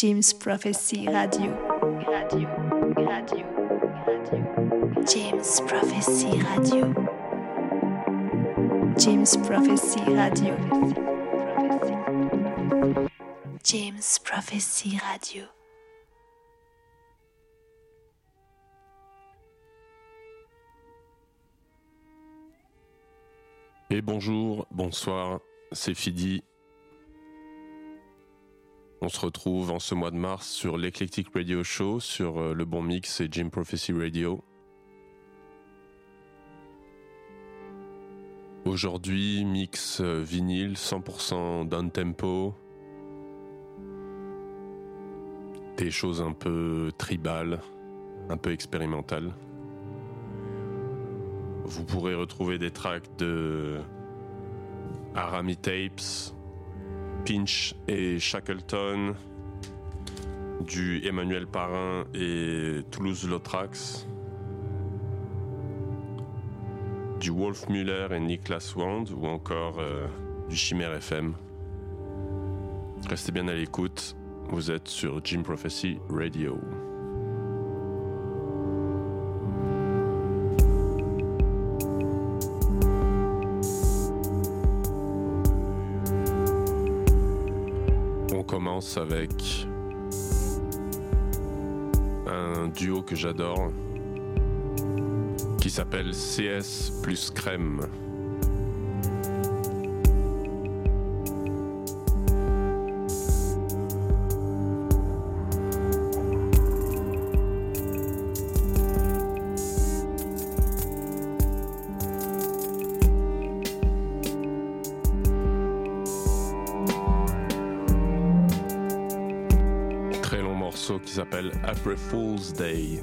James Prophecy Radio. Radio, radio, radio. James Prophecy Radio. James Prophecy Radio. James Prophecy Radio. Et bonjour, bonsoir, c'est Fidi. On se retrouve en ce mois de mars sur l'Eclectic Radio Show, sur euh, le bon mix et Jim Prophecy Radio. Aujourd'hui, mix euh, vinyle 100% down tempo. Des choses un peu tribales, un peu expérimentales. Vous pourrez retrouver des tracks de Arami Tapes, Pinch et Shackleton, du Emmanuel Parrain et Toulouse Lotrax, du Wolf Muller et Niklas Wand ou encore euh, du Chimère FM. Restez bien à l'écoute, vous êtes sur Jim Prophecy Radio. Avec un duo que j'adore qui s'appelle CS plus crème. Morceau qui s'appelle April Fool's Day.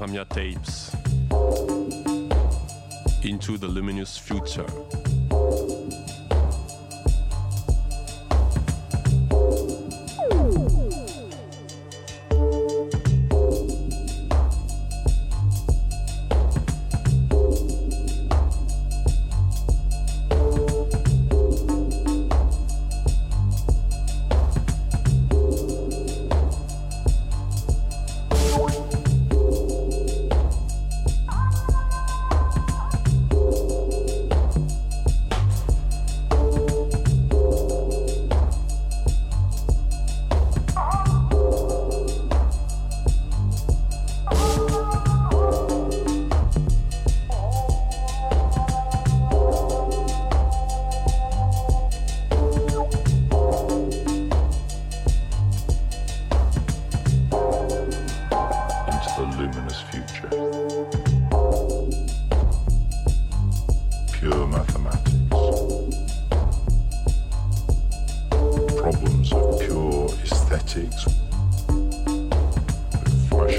Rahamya tapes into the luminous future.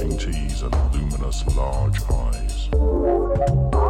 flashing teeth and luminous large eyes.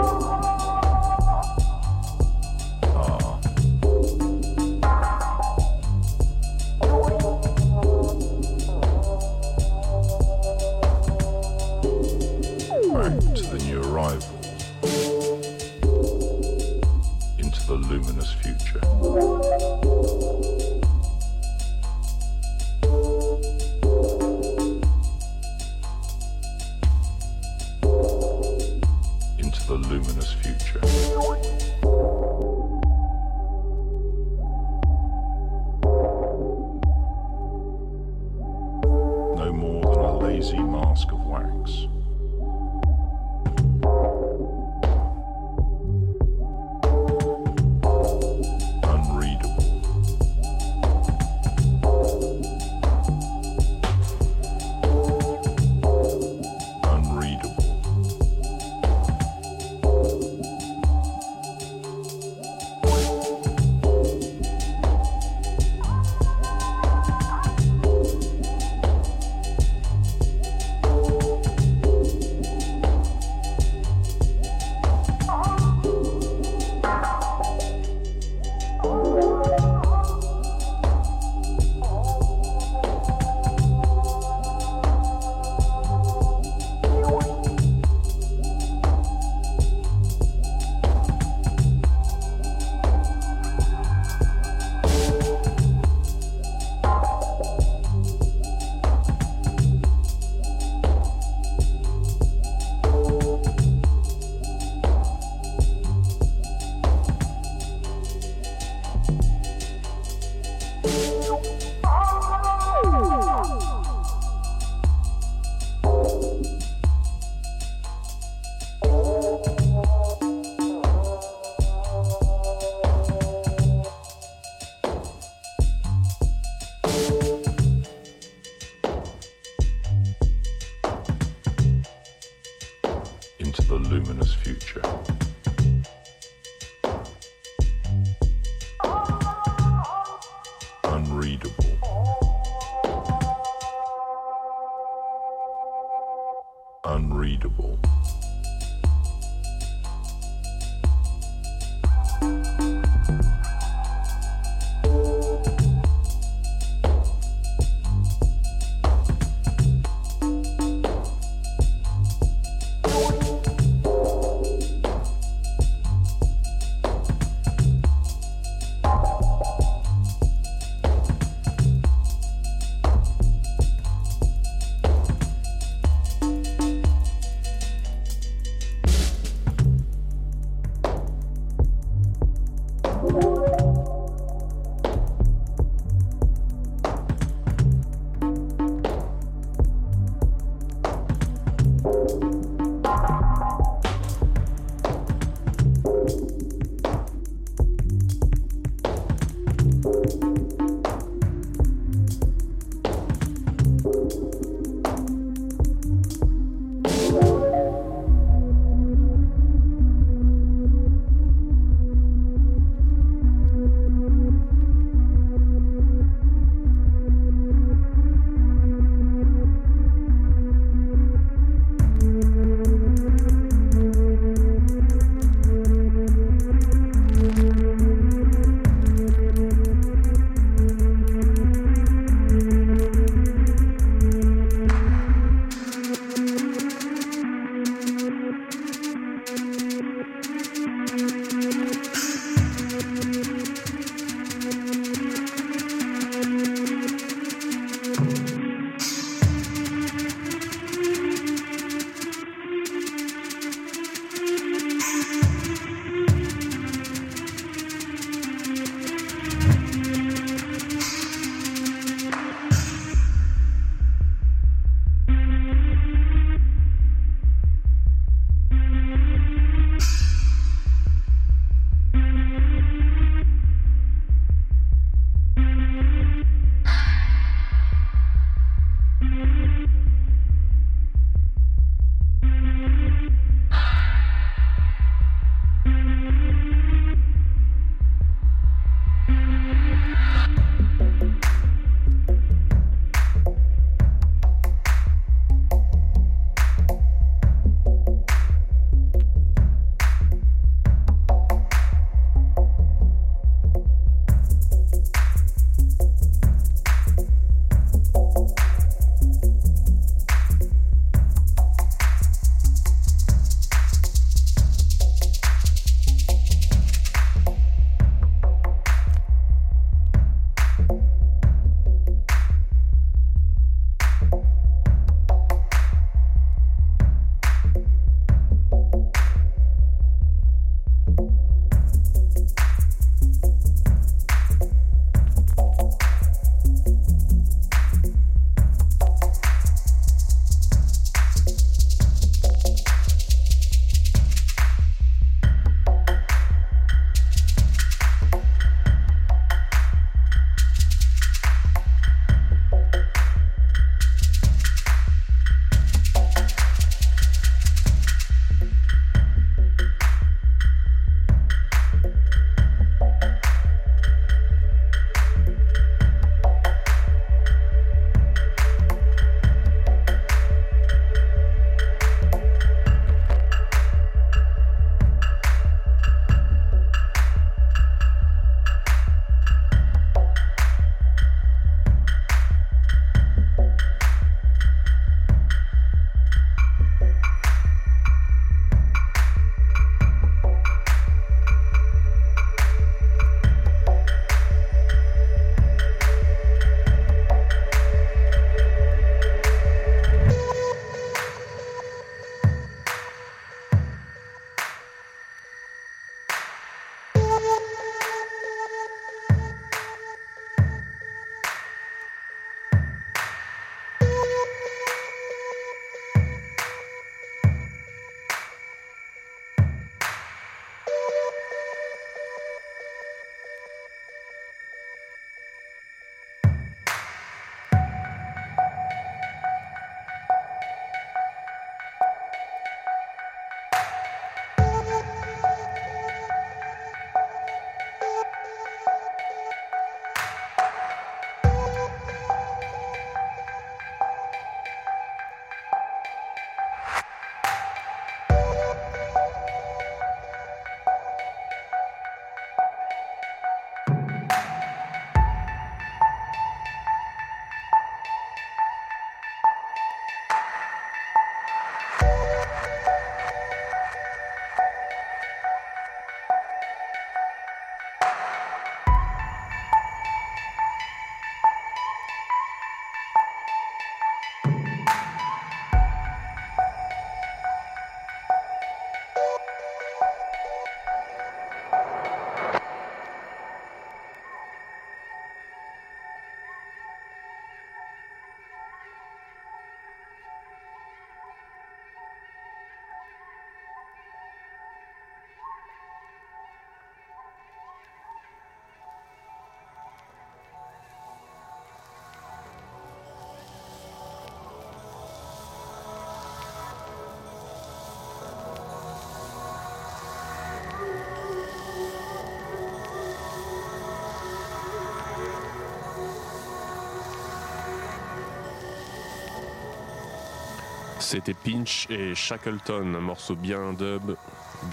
C'était Pinch et Shackleton, un morceau bien dub,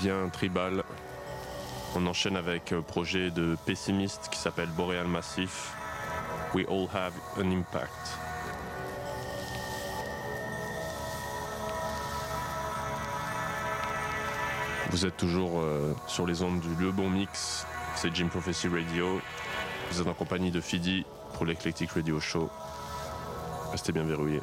bien tribal. On enchaîne avec un projet de pessimiste qui s'appelle Boreal Massif. We all have an impact. Vous êtes toujours euh, sur les ondes du Le Bon Mix, c'est Jim Prophecy Radio. Vous êtes en compagnie de Fidi pour l'Eclectic Radio Show. Restez bien verrouillés.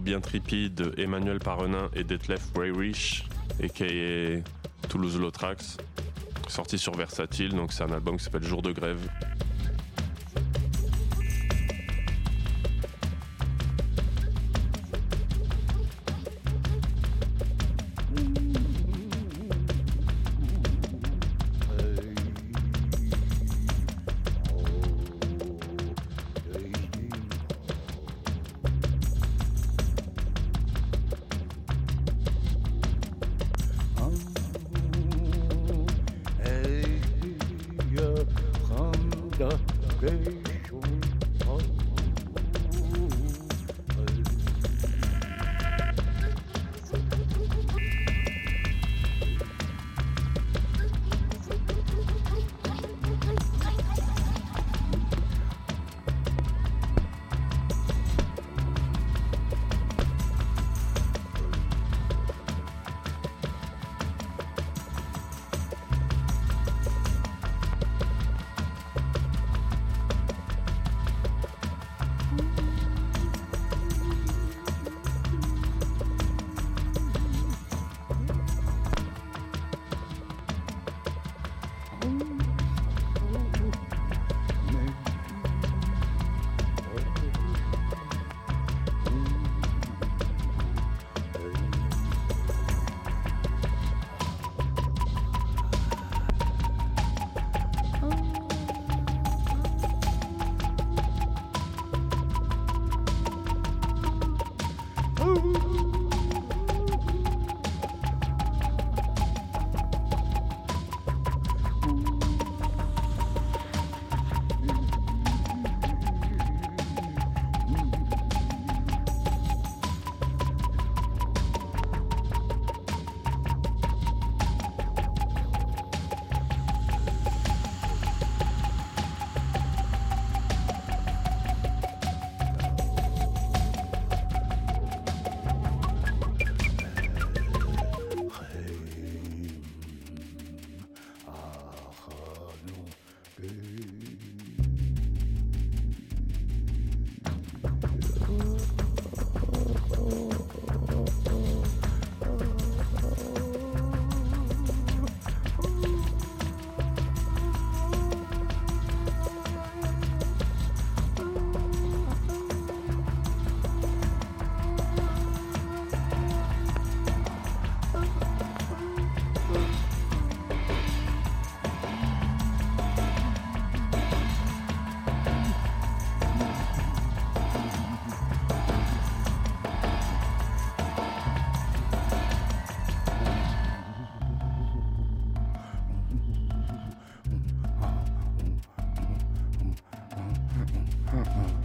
Bien trippy de Emmanuel Parenin et Detlef Weyrich, a.k.a. Toulouse Lotrax, sorti sur Versatile, donc c'est un album qui s'appelle Jour de grève.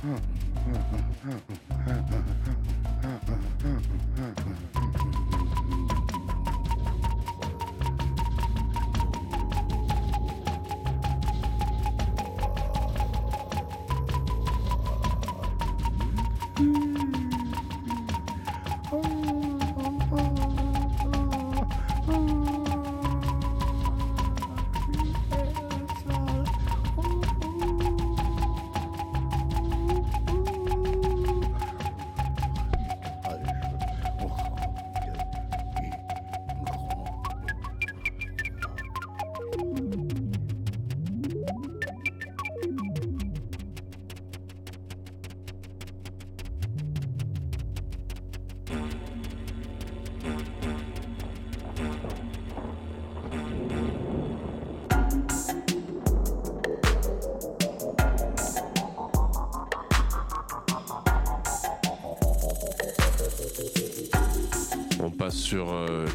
Huh,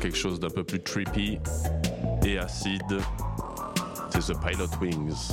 quelque chose d'un peu plus trippy et acide. C'est The Pilot Wings.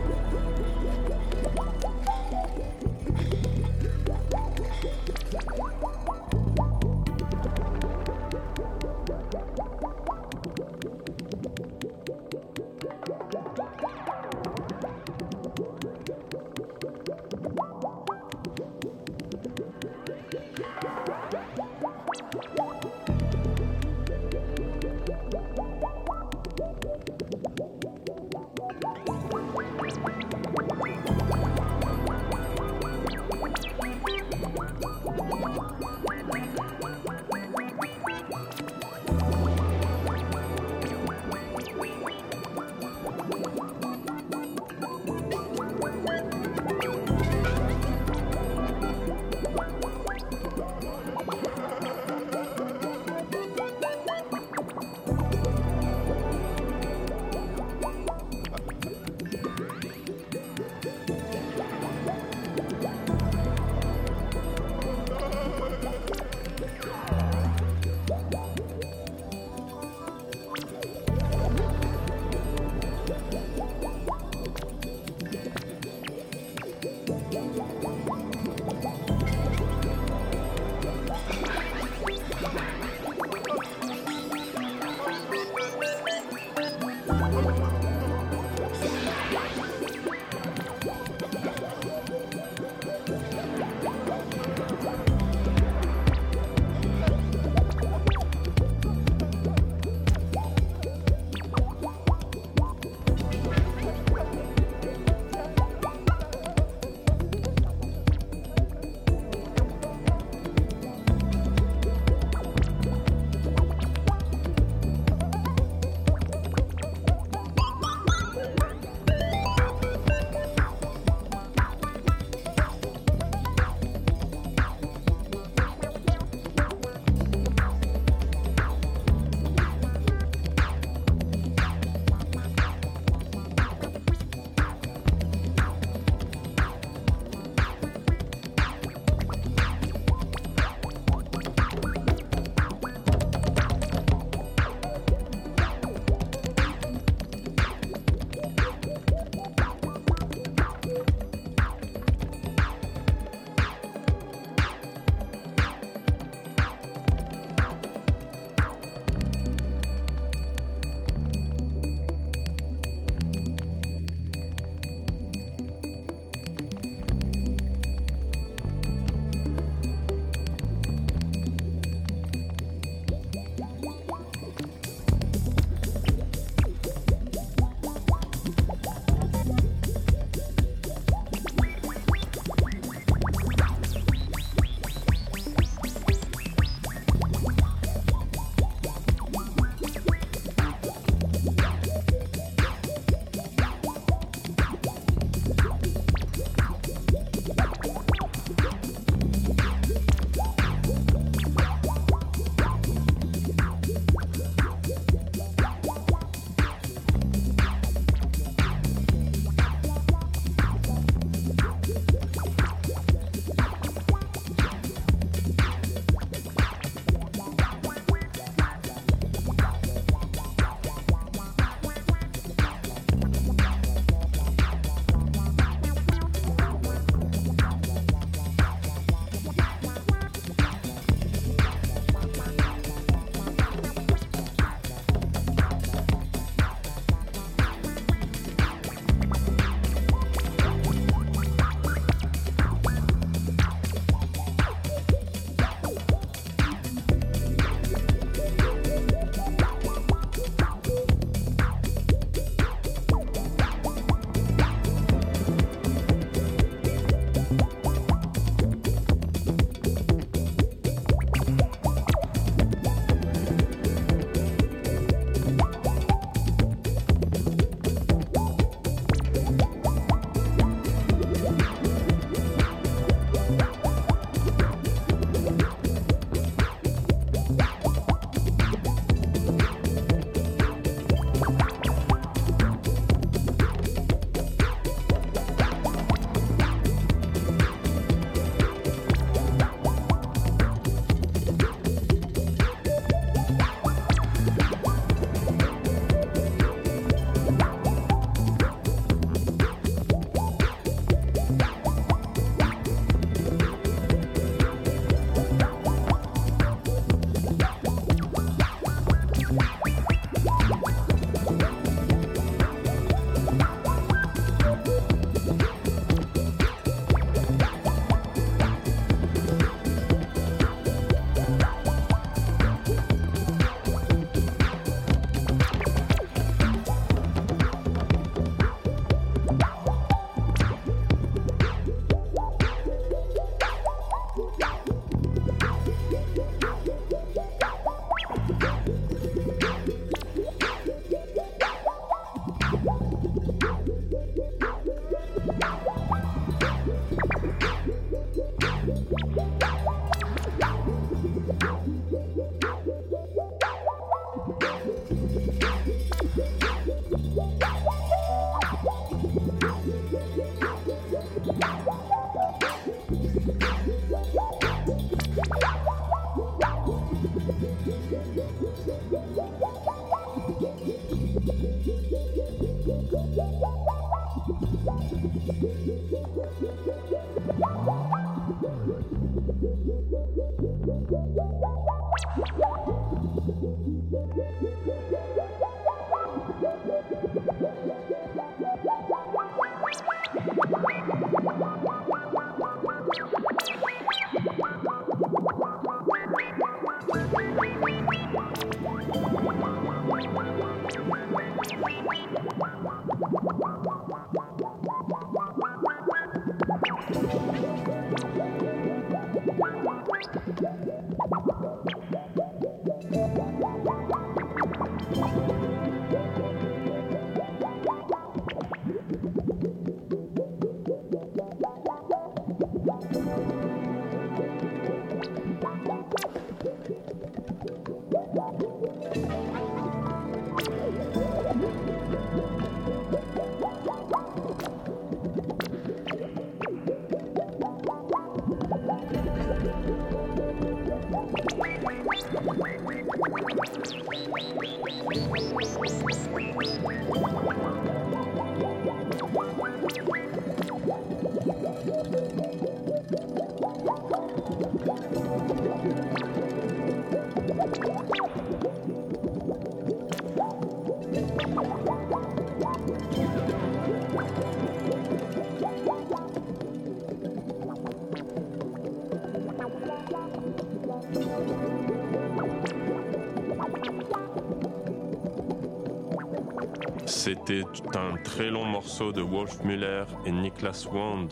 Un très long morceau de Wolf Muller et Niklas Wand.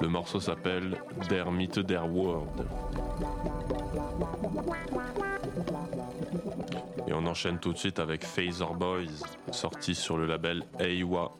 Le morceau s'appelle Der Mitte der World. Et on enchaîne tout de suite avec Phaser Boys, sorti sur le label Eiwa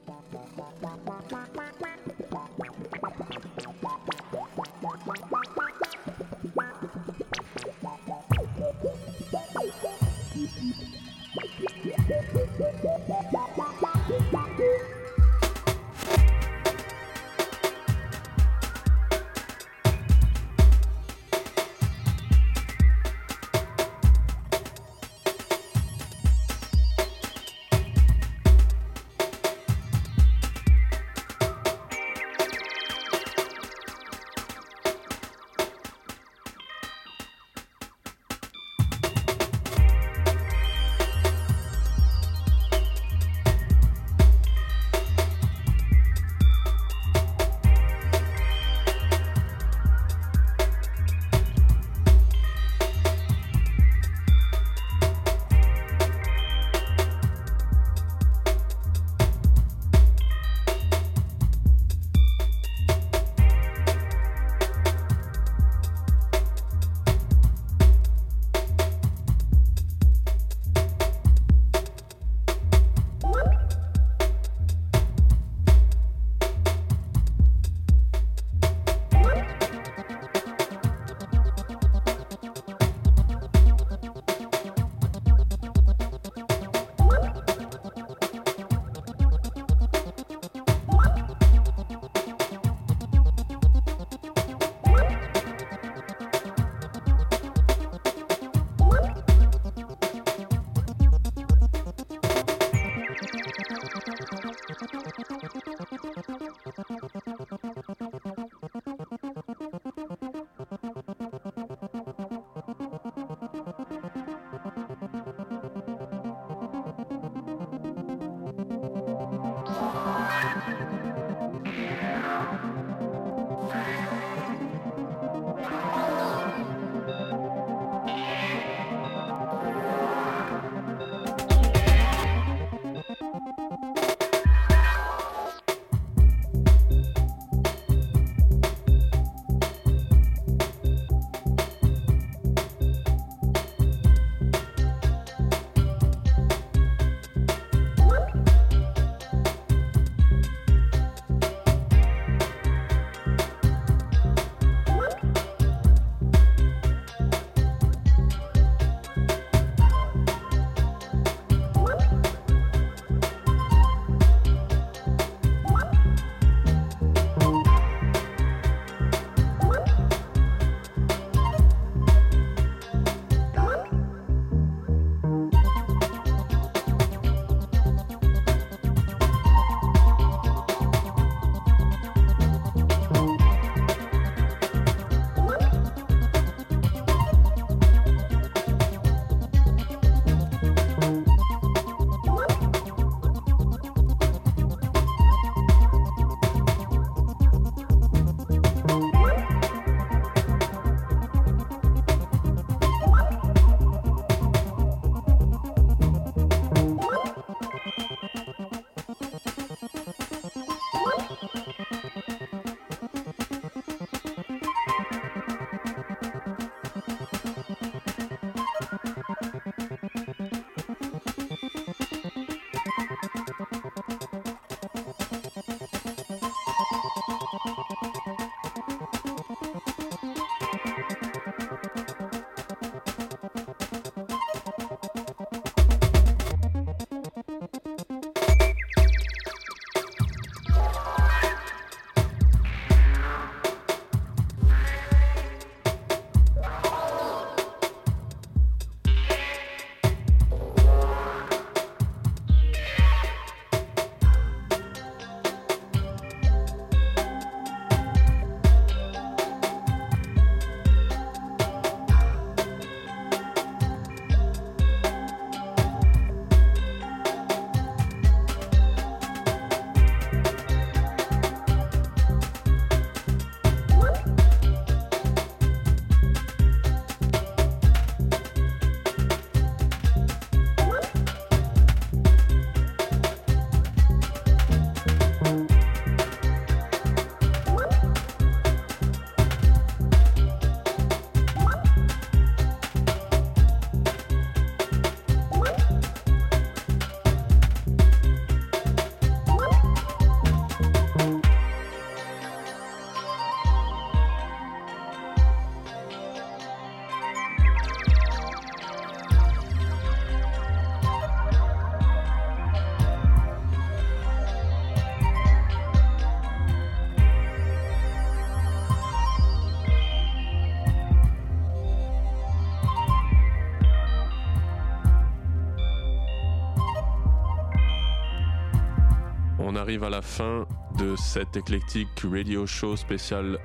arrive à la fin de cet éclectique radio show spécial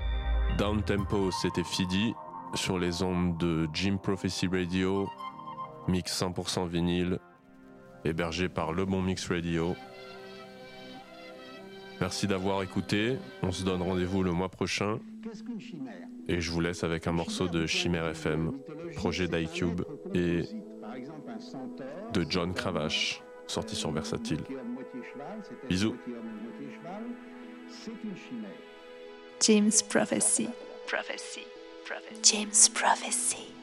Down Tempo. C'était Fidi sur les ondes de Jim Prophecy Radio, mix 100% vinyle, hébergé par Le Bon Mix Radio. Merci d'avoir écouté. On se donne rendez-vous le mois prochain. Et je vous laisse avec un morceau de Chimère FM, projet d'iCube et de John Cravache, sorti sur Versatile. Bisous. James Prophecy. Prophecy. James Prophecy.